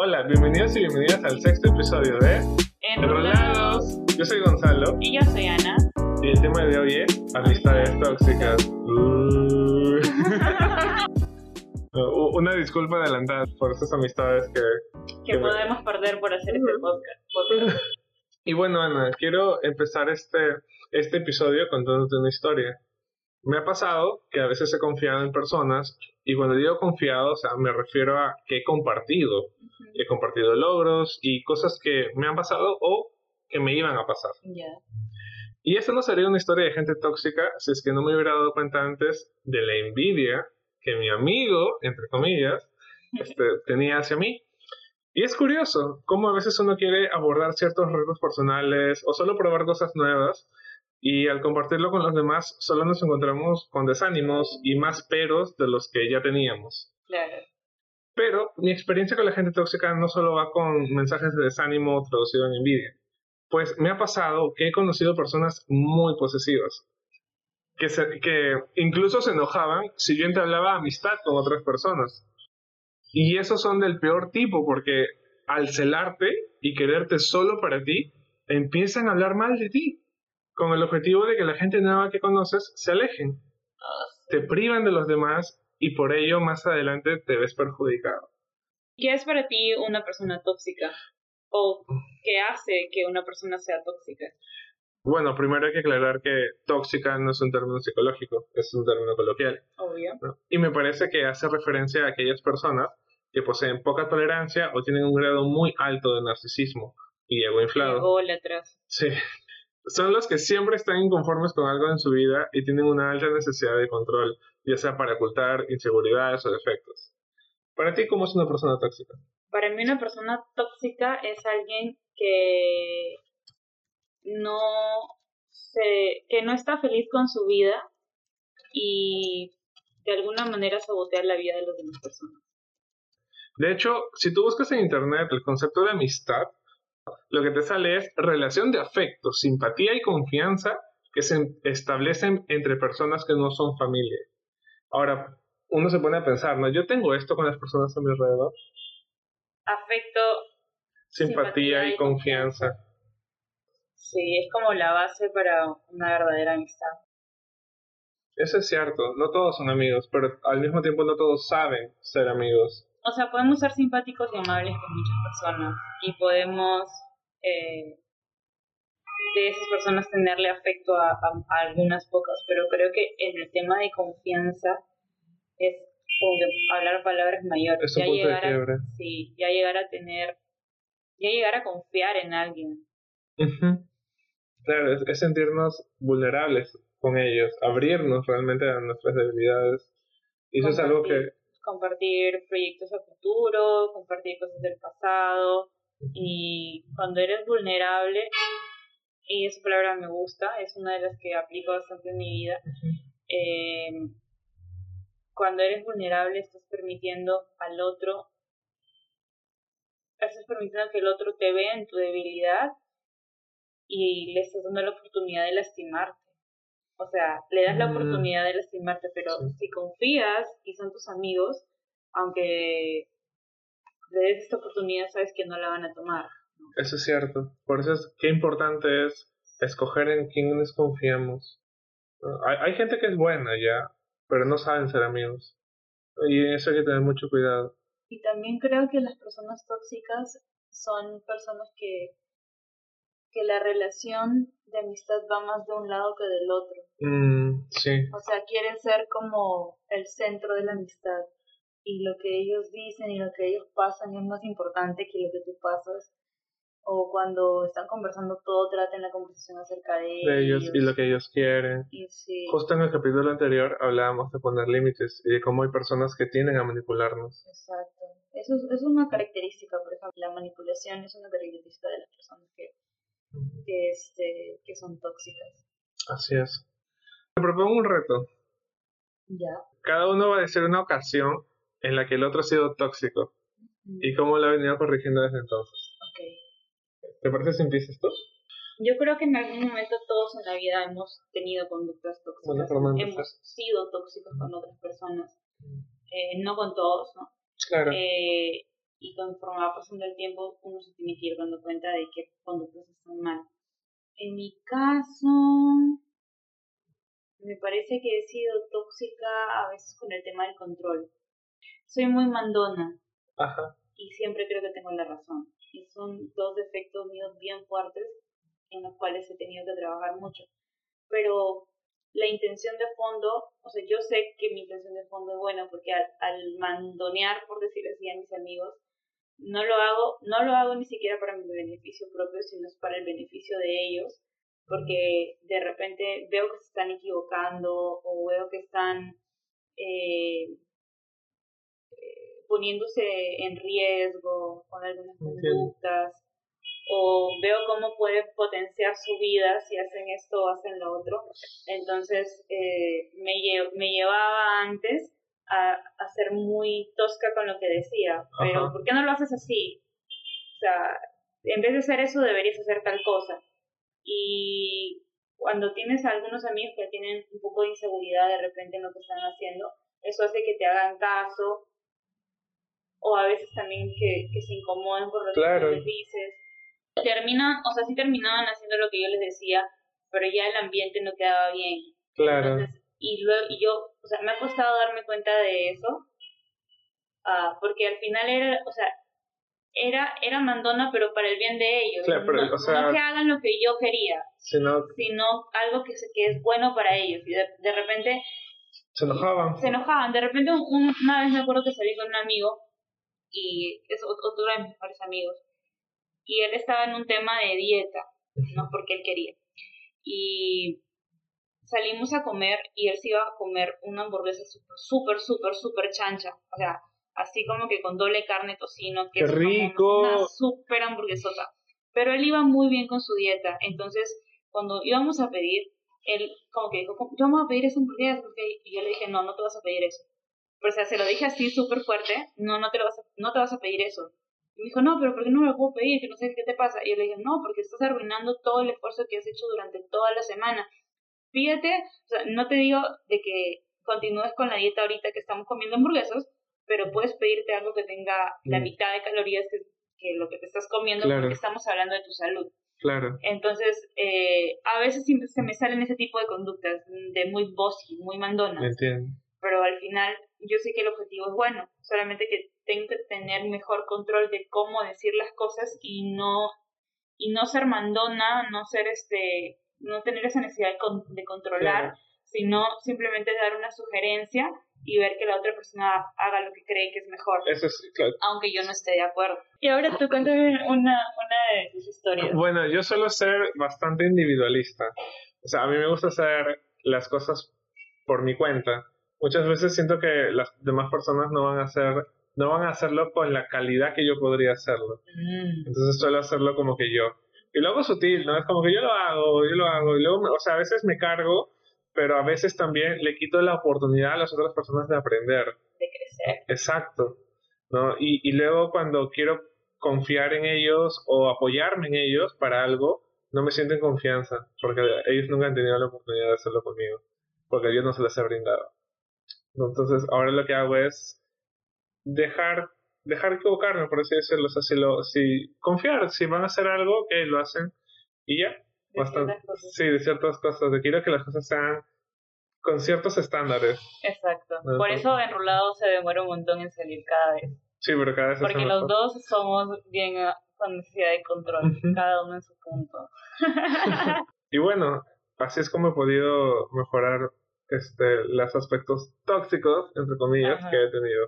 Hola, bienvenidos y bienvenidas al sexto episodio de Enrolados. Yo soy Gonzalo Y yo soy Ana. y el tema de hoy es amistades tóxicas. Uh. Una disculpa adelantada por esas amistades que... Que Que me- podemos perder por hacer este podcast. podcast. Y bueno, Ana, quiero empezar este, este episodio contándote una historia. Me ha pasado que a veces he confiado en personas y cuando digo confiado, o sea, me refiero a que he compartido. He compartido logros y cosas que me han pasado o que me iban a pasar. Y esta no sería una historia de gente tóxica si es que no me hubiera dado cuenta antes de la envidia que mi amigo, entre comillas, este, tenía hacia mí. Y es curioso cómo a veces uno quiere abordar ciertos retos personales o solo probar cosas nuevas y al compartirlo con los demás solo nos encontramos con desánimos y más peros de los que ya teníamos. Claro. Pero mi experiencia con la gente tóxica no solo va con mensajes de desánimo traducido en envidia. Pues me ha pasado que he conocido personas muy posesivas. Que, se- que incluso se enojaban si yo entablaba amistad con otras personas. Y esos son del peor tipo porque al celarte y quererte solo para ti, empiezan a hablar mal de ti. Con el objetivo de que la gente nueva que conoces se alejen. Te privan de los demás y por ello más adelante te ves perjudicado. ¿Qué es para ti una persona tóxica? ¿O qué hace que una persona sea tóxica? Bueno, primero hay que aclarar que tóxica no es un término psicológico, es un término coloquial. Obvio. ¿no? Y me parece que hace referencia a aquellas personas que poseen poca tolerancia o tienen un grado muy alto de narcisismo y ego inflado. Ególatras. Sí. Son los que siempre están inconformes con algo en su vida y tienen una alta necesidad de control, ya sea para ocultar inseguridades o defectos. Para ti, ¿cómo es una persona tóxica? Para mí una persona tóxica es alguien que no se, que no está feliz con su vida y de alguna manera sabotea la vida de las demás personas. De hecho, si tú buscas en internet el concepto de amistad, lo que te sale es relación de afecto, simpatía y confianza que se establecen entre personas que no son familia. Ahora, uno se pone a pensar, ¿no? Yo tengo esto con las personas a mi alrededor. Afecto, Simpatía, y confianza. sí, es como la base para una verdadera amistad. Eso es cierto, no todos son amigos, pero al mismo tiempo no todos saben ser amigos. O sea, podemos ser simpáticos y amables con muchas personas y podemos eh, de esas personas tenerle afecto a, a- a algunas pocas, pero creo que en el tema de confianza es como que hablar palabras mayores. Es un punto de llegar a, sí, ya llegar a tener, ya llegar a confiar en alguien. Claro, es, es sentirnos vulnerables con ellos, abrirnos realmente a nuestras debilidades. Y eso es algo que Compartir. proyectos a futuro, compartir cosas del pasado y cuando eres vulnerable, y esa palabra me gusta, es una de las que aplico bastante en mi vida, eh, cuando eres vulnerable estás permitiendo al otro, estás permitiendo que el otro te vea en tu debilidad y le estás dando la oportunidad de lastimarte. O sea, le das la Mm. oportunidad de lastimarte, pero Sí. si confías y son tus amigos, aunque le des esta oportunidad, sabes que no la van a tomar. Eso es cierto. Por eso es qué importante es escoger en quiénes confiamos. ¿No? Hay, hay gente que es buena ya, pero no saben ser amigos. Y eso hay que tener mucho cuidado. Y también creo que las personas tóxicas son personas que, que la relación de amistad va más de un lado que del otro. Mm, sí, O sea, quieren ser como el centro de la amistad. Y lo que ellos dicen y lo que ellos pasan es más importante que lo que tú pasas. O cuando están conversando todo, traten la conversación acerca de, de ellos y lo que ellos quieren. Y sí, Justo en el capítulo anterior hablábamos de poner límites y de cómo hay personas que tienden a manipularnos. exacto. Eso es, es una característica, por ejemplo, la manipulación es una característica de las personas que, que, este, que son tóxicas. Así es. Te propongo un reto. Ya. Cada uno va a decir una ocasión en la que el otro ha sido tóxico y cómo lo ha venido corrigiendo desde entonces. Ok. ¿Te parece si empiezas tú? Yo creo que en algún momento todos en la vida hemos tenido conductas tóxicas, hemos sido tóxicos con otras personas, eh, no con todos, ¿no? Claro. Eh, y conforme va pasando el tiempo uno se tiene que ir dando cuenta de qué conductas están mal. En mi caso, me parece que he sido tóxica a veces con el tema del control. Soy muy mandona Ajá. y siempre creo que tengo la razón. Y son dos defectos míos bien fuertes en los cuales he tenido que trabajar mucho. Pero la intención de fondo, o sea, yo sé que mi intención de fondo es buena porque al, al mandonear, por decir así, a mis amigos, no lo hago, no lo hago ni siquiera para mi beneficio propio, sino es para el beneficio de ellos, porque de repente veo que se están equivocando o veo que están eh, poniéndose en riesgo con algunas conductas o veo cómo pueden potenciar su vida si hacen esto o hacen lo otro. Entonces eh, me, me llevaba antes a, a, ser muy tosca con lo que decía, pero ¿por qué no lo haces así? O sea, en vez de hacer eso deberías hacer tal cosa. Y cuando tienes a algunos amigos que tienen un poco de inseguridad de repente en lo que están haciendo, eso hace que te hagan caso o a veces también que, que se incomoden por lo que les dices. Terminan, o sea, sí terminaban haciendo lo que yo les decía, pero ya el ambiente no quedaba bien. Claro. Entonces, y luego y yo, o sea, me ha costado darme cuenta de eso, uh, porque al final era, o sea, era, era mandona, pero para el bien de ellos. Claro, pero, no, o sea, no, que hagan lo que yo quería, sino, sino algo que, que es bueno para ellos. Y de, de repente... Se enojaban. Se enojaban. De repente un, una vez me acuerdo que salí con un amigo, y es otro de mis mejores amigos, y él estaba en un tema de dieta, ¿no? Porque él quería. Y salimos a comer y él se iba a comer una hamburguesa súper, súper, súper chancha. O sea, así como que con doble carne, tocino, que ¡Qué rico! una súper hamburguesota. Pero él iba muy bien con su dieta. Entonces, cuando íbamos a pedir, él como que dijo, yo vamos a pedir esa hamburguesa. Y yo le dije, no, no te vas a pedir eso. Pero o sea, se lo dije así súper fuerte, no, no te, lo vas a, no te vas a pedir eso. Y me dijo, no, pero ¿por qué no me lo puedo pedir? Que no sé qué te pasa. Y yo le dije, no, porque estás arruinando todo el esfuerzo que has hecho durante toda la semana pídete, o sea, no te digo de que continúes con la dieta ahorita que estamos comiendo hamburguesas, pero puedes pedirte algo que tenga la mitad de calorías que, que lo que te estás comiendo Claro. porque estamos hablando de tu salud. Claro. Entonces, eh, a veces sí se me salen ese tipo de conductas, de muy bossy, muy Entiendo. pero al final yo sé que el objetivo es bueno, solamente que tengo que tener mejor control de cómo decir las cosas y no y no ser mandona, no ser este no tener esa necesidad de, con, de controlar, Claro. sino simplemente dar una sugerencia y ver que la otra persona haga lo que cree que es mejor, Eso es, claro. aunque yo no esté de acuerdo. Y ahora tú cuéntame una, una de tus historias. Bueno, yo suelo ser bastante individualista. O sea, a mí me gusta hacer las cosas por mi cuenta. Muchas veces siento que las demás personas no van a hacer, no van a hacerlo con la calidad que yo podría hacerlo. Mm, Entonces suelo hacerlo como que yo. Y lo hago sutil, ¿no? Es como que yo lo hago, yo lo hago. Y luego, me- o sea, a veces me cargo, pero a veces también le quito la oportunidad a las otras personas de aprender. de crecer. Exacto. ¿no? Y, y luego cuando quiero confiar en ellos o apoyarme en ellos para algo, no me siento en confianza, porque ellos nunca han tenido la oportunidad de hacerlo conmigo, porque yo no se les he brindado. Entonces, ahora lo que hago es dejar dejar equivocarme, por así decirlo, o sea, si, lo, si confiar, si van a hacer algo, que lo hacen y ya. De Bastante. Sí, de ciertas cosas, de quiero que las cosas sean con ciertos estándares. Exacto. Por eso Enrolado se demora un montón en salir cada vez. Sí, pero cada vez Porque los mejor. dos somos bien ah, con necesidad de control, cada uno en su punto. Y bueno, así es como he podido mejorar este los aspectos tóxicos, entre comillas, Ajá. que he tenido.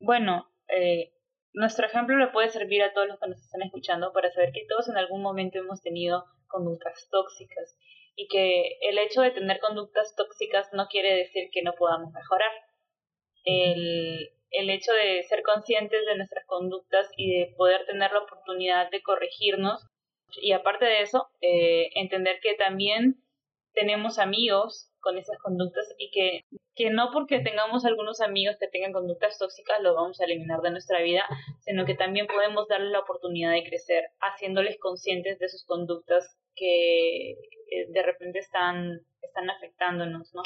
Bueno, eh, nuestro ejemplo le puede servir a todos los que nos están escuchando para saber que todos en algún momento hemos tenido conductas tóxicas y que el hecho de tener conductas tóxicas no quiere decir que no podamos mejorar. El, el hecho de ser conscientes de nuestras conductas y de poder tener la oportunidad de corregirnos y aparte de eso, eh, entender que también tenemos amigos con esas conductas y que que no porque tengamos algunos amigos que tengan conductas tóxicas lo vamos a eliminar de nuestra vida, sino que también podemos darle la oportunidad de crecer, haciéndoles conscientes de sus conductas que eh, de repente están, están afectándonos, ¿no?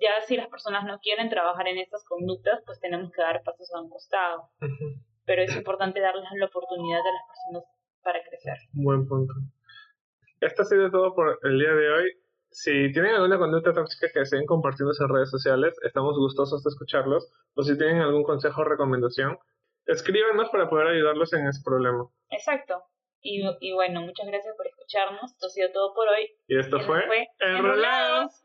Ya si las personas no quieren trabajar en estas conductas, pues tenemos que dar pasos a un costado. Pero es importante darles la oportunidad a las personas para crecer. Buen punto. Esto ha sido todo por el día de hoy. Si tienen alguna conducta tóxica que deseen compartir en redes sociales, estamos gustosos de escucharlos. O si tienen algún consejo o recomendación, escríbanos para poder ayudarlos en ese problema. Exacto. Y, y bueno, muchas gracias por escucharnos. Esto ha sido todo por hoy. Y esto fue, Enrolados.